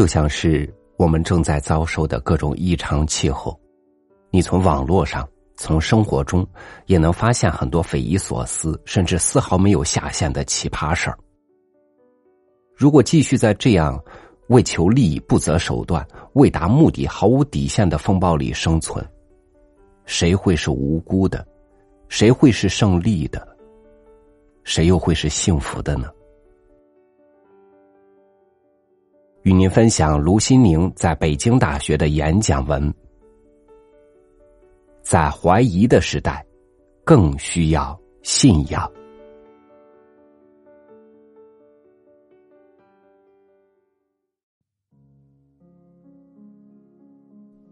就像是我们正在遭受的各种异常气候，你从网络上、从生活中也能发现很多匪夷所思，甚至丝毫没有下限的奇葩事儿。如果继续在这样为求利益不择手段、为达目的毫无底线的风暴里生存，谁会是无辜的？谁会是胜利的？谁又会是幸福的呢？与您分享卢新宁在北京大学的演讲文。在怀疑的时代，更需要信仰。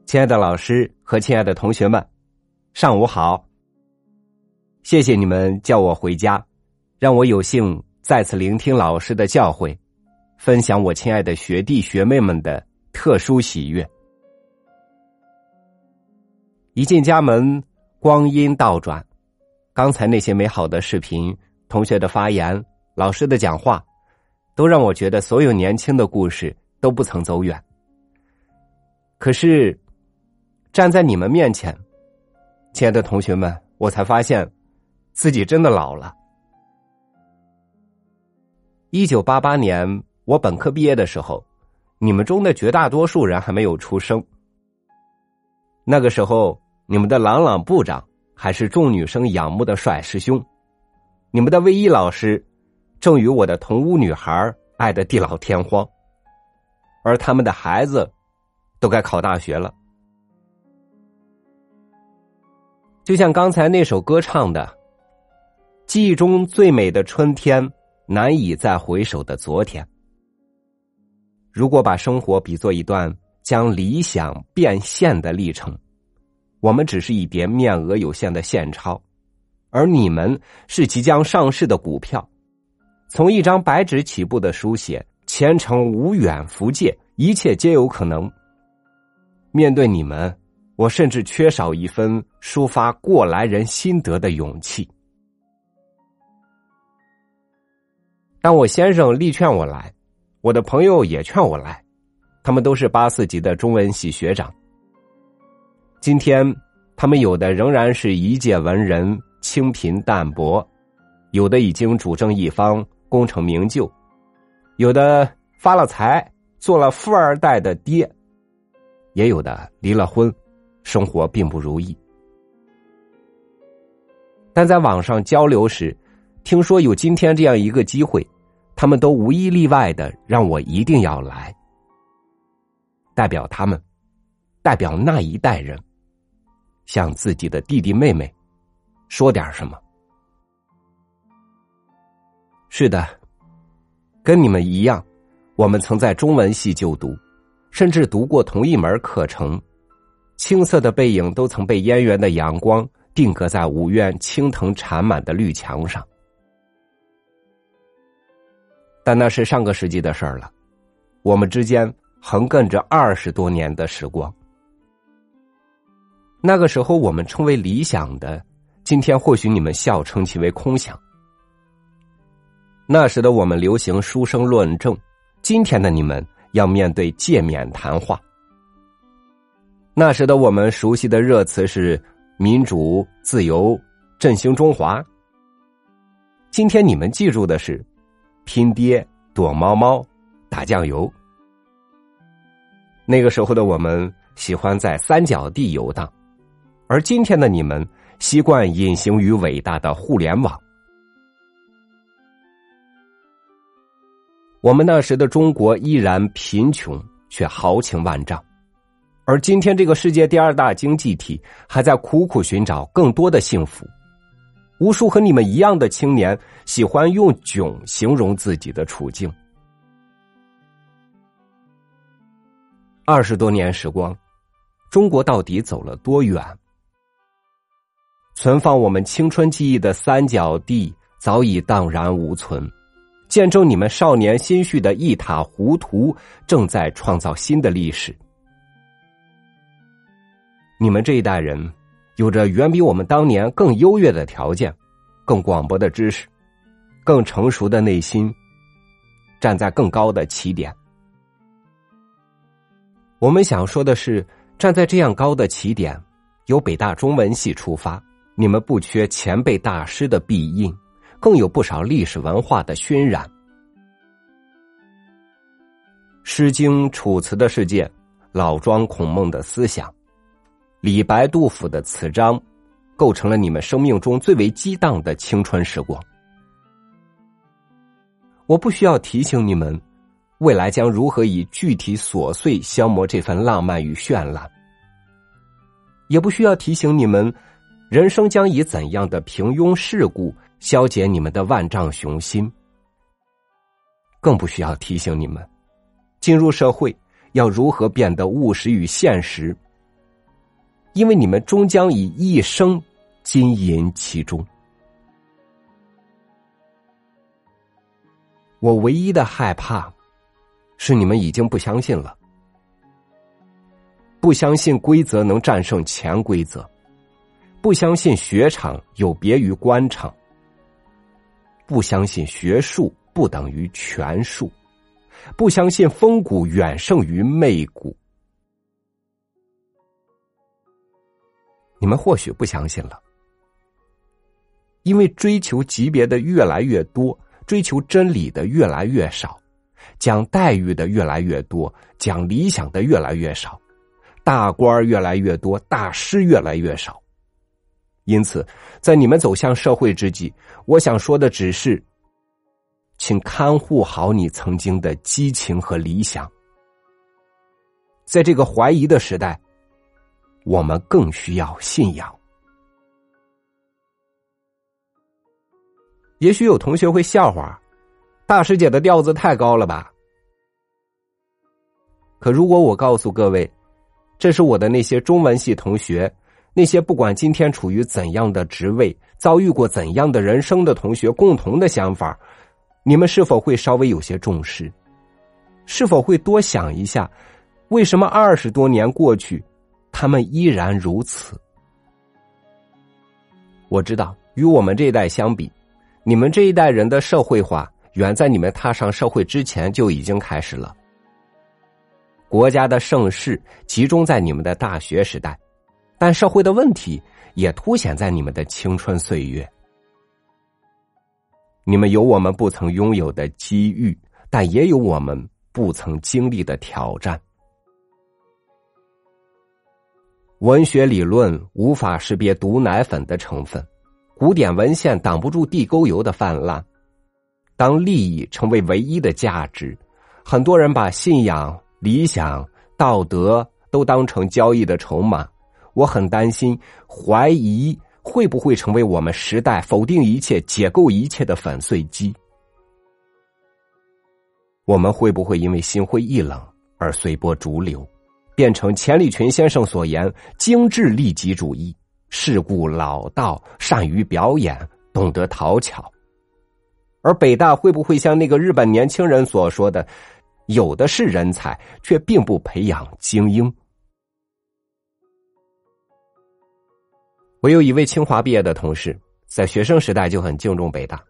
亲爱的老师和亲爱的同学们，上午好！谢谢你们叫我回家，让我有幸再次聆听老师的教诲。分享我亲爱的学弟学妹们的特殊喜悦。一进家门，光阴倒转，刚才那些美好的视频、同学的发言、老师的讲话，都让我觉得所有年轻的故事都不曾走远。可是，站在你们面前，亲爱的同学们，我才发现自己真的老了。一九八八年。我本科毕业的时候，你们中的绝大多数人还没有出生。那个时候，你们的朗朗部长还是众女生仰慕的帅师兄，你们的卫一老师正与我的同屋女孩爱的地老天荒，而他们的孩子都该考大学了。就像刚才那首歌唱的：“记忆中最美的春天，难以再回首的昨天。”如果把生活比作一段将理想变现的历程，我们只是一叠面额有限的现钞，而你们是即将上市的股票。从一张白纸起步的书写，前程无远弗届，一切皆有可能。面对你们，我甚至缺少一分抒发过来人心得的勇气。但我先生力劝我来。我的朋友也劝我来，他们都是八四级的中文系学长。今天，他们有的仍然是一介文人，清贫淡泊；有的已经主政一方，功成名就；有的发了财，做了富二代的爹；也有的离了婚，生活并不如意。但在网上交流时，听说有今天这样一个机会。他们都无一例外的让我一定要来，代表他们，代表那一代人，向自己的弟弟妹妹说点什么。是的，跟你们一样，我们曾在中文系就读，甚至读过同一门课程，青涩的背影都曾被嫣圆的阳光定格在五院青藤缠满的绿墙上。但那是上个世纪的事儿了，我们之间横亘着二十多年的时光。那个时候我们称为理想的，今天或许你们笑称其为空想。那时的我们流行书生论证，今天的你们要面对诫勉谈话。那时的我们熟悉的热词是民主、自由、振兴中华，今天你们记住的是。拼爹、躲猫猫、打酱油。那个时候的我们喜欢在三角地游荡，而今天的你们习惯隐形于伟大的互联网。我们那时的中国依然贫穷，却豪情万丈；而今天这个世界第二大经济体还在苦苦寻找更多的幸福。无数和你们一样的青年喜欢用“囧”形容自己的处境。二十多年时光，中国到底走了多远？存放我们青春记忆的三角地早已荡然无存，见证你们少年心绪的一塌糊涂，正在创造新的历史。你们这一代人。有着远比我们当年更优越的条件，更广博的知识，更成熟的内心，站在更高的起点。我们想说的是，站在这样高的起点，由北大中文系出发，你们不缺前辈大师的庇荫，更有不少历史文化的熏染。《诗经》《楚辞》的世界，老庄孔孟的思想，李白杜甫的词章，构成了你们生命中最为激荡的青春时光。我不需要提醒你们。未来将如何以具体琐碎消磨这份浪漫与绚烂？也不需要提醒你们，人生将以怎样的平庸世故消解你们的万丈雄心。更不需要提醒你们，进入社会要如何变得务实与现实，因为你们终将以一生经营其中。我唯一的害怕。是你们已经不相信了，不相信规则能战胜潜规则，不相信雪场有别于官场，不相信学术不等于权术，不相信风骨远胜于媚骨。你们或许不相信了，因为追求级别的越来越多，追求真理的越来越少。讲待遇的越来越多，讲理想的越来越少，大官越来越多，大师越来越少。因此，在你们走向社会之际，我想说的只是，请看护好你曾经的激情和理想。在这个怀疑的时代，我们更需要信仰。也许有同学会笑话。大师姐的调子太高了吧？可如果我告诉各位，这是我的那些中文系同学，那些不管今天处于怎样的职位、遭遇过怎样的人生的同学共同的想法，你们是否会稍微有些重视？是否会多想一下，为什么二十多年过去，他们依然如此？我知道，与我们这一代相比，你们这一代人的社会化。远在你们踏上社会之前就已经开始了。国家的盛世集中在你们的大学时代，但社会的问题也凸显在你们的青春岁月。你们有我们不曾拥有的机遇，但也有我们不曾经历的挑战。文学理论无法识别毒奶粉的成分，古典文献挡不住地沟油的泛滥。当利益成为唯一的价值，很多人把信仰、理想、道德都当成交易的筹码。我很担心，怀疑会不会成为我们时代否定一切、解构一切的粉碎机？我们会不会因为心灰意冷而随波逐流，变成钱理群先生所言“精致利己主义”，世故老道，善于表演，懂得讨巧？而北大会不会像那个日本年轻人所说的，有的是人才，却并不培养精英？我有一位清华毕业的同事，在学生时代就很敬重北大。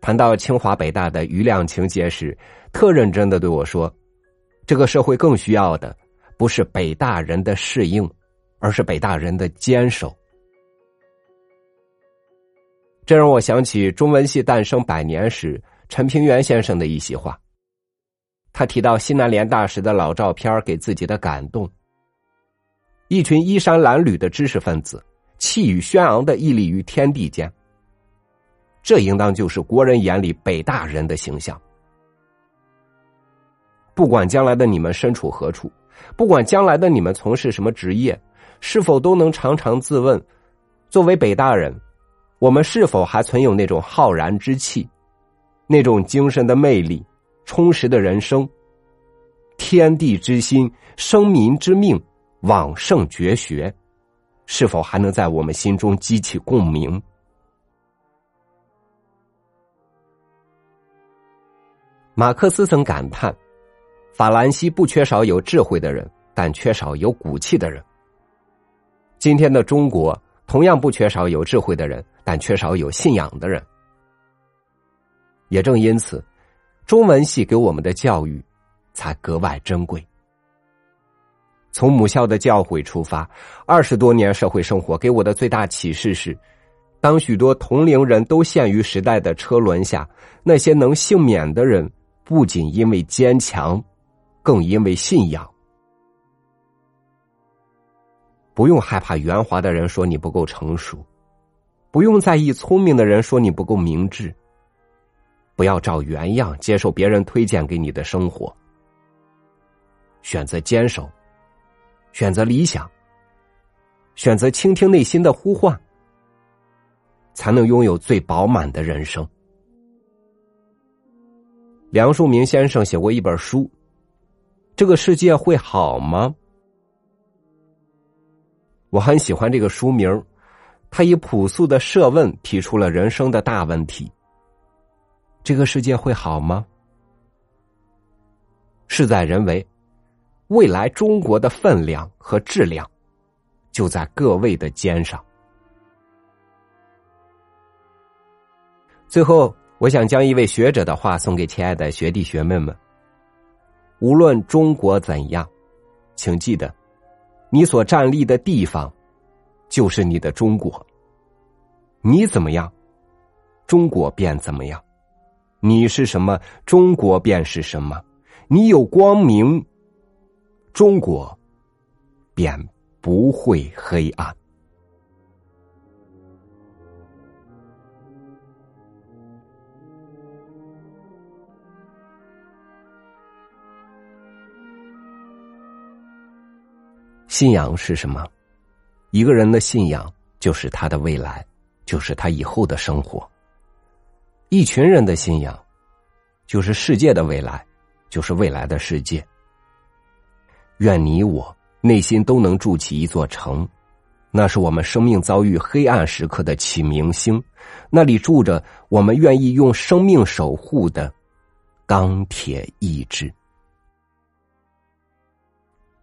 谈到清华北大的余量情节时，特认真的对我说：“这个社会更需要的，不是北大人的适应，而是北大人的坚守。”这让我想起中文系诞生百年时陈平原先生的一席话。他提到西南联大时的老照片给自己的感动。一群衣衫褴褛的知识分子，气宇轩昂的屹立于天地间。这应当就是国人眼里北大人的形象。不管将来的你们身处何处，不管将来的你们从事什么职业，是否都能常常自问：作为北大人。我们是否还存有那种浩然之气，那种精神的魅力，充实的人生？天地之心，生民之命，往圣绝学，是否还能在我们心中激起共鸣？马克思曾感叹：“法兰西不缺少有智慧的人，但缺少有骨气的人。”今天的中国。同样不缺少有智慧的人，但缺少有信仰的人。也正因此，中文系给我们的教育才格外珍贵。从母校的教诲出发，二十多年社会生活给我的最大启示是：当许多同龄人都陷于时代的车轮下，那些能幸免的人，不仅因为坚强，更因为信仰。不用害怕圆滑的人说你不够成熟，不用在意聪明的人说你不够明智。不要照原样接受别人推荐给你的生活，选择坚守，选择理想，选择倾听内心的呼唤，才能拥有最饱满的人生。梁漱溟先生写过一本书，《这个世界会好吗》。我很喜欢这个书名，他以朴素的设问提出了人生的大问题：这个世界会好吗？事在人为，未来中国的分量和质量就在各位的肩上。最后，我想将一位学者的话送给亲爱的学弟学妹们：无论中国怎样，请记得。你所站立的地方，就是你的中国。你怎么样，中国便怎么样；你是什么，中国便是什么。你有光明，中国便不会黑暗。信仰是什么？一个人的信仰就是他的未来，就是他以后的生活。一群人的信仰，就是世界的未来，就是未来的世界。愿你我内心都能筑起一座城，那是我们生命遭遇黑暗时刻的启明星，那里住着我们愿意用生命守护的钢铁意志。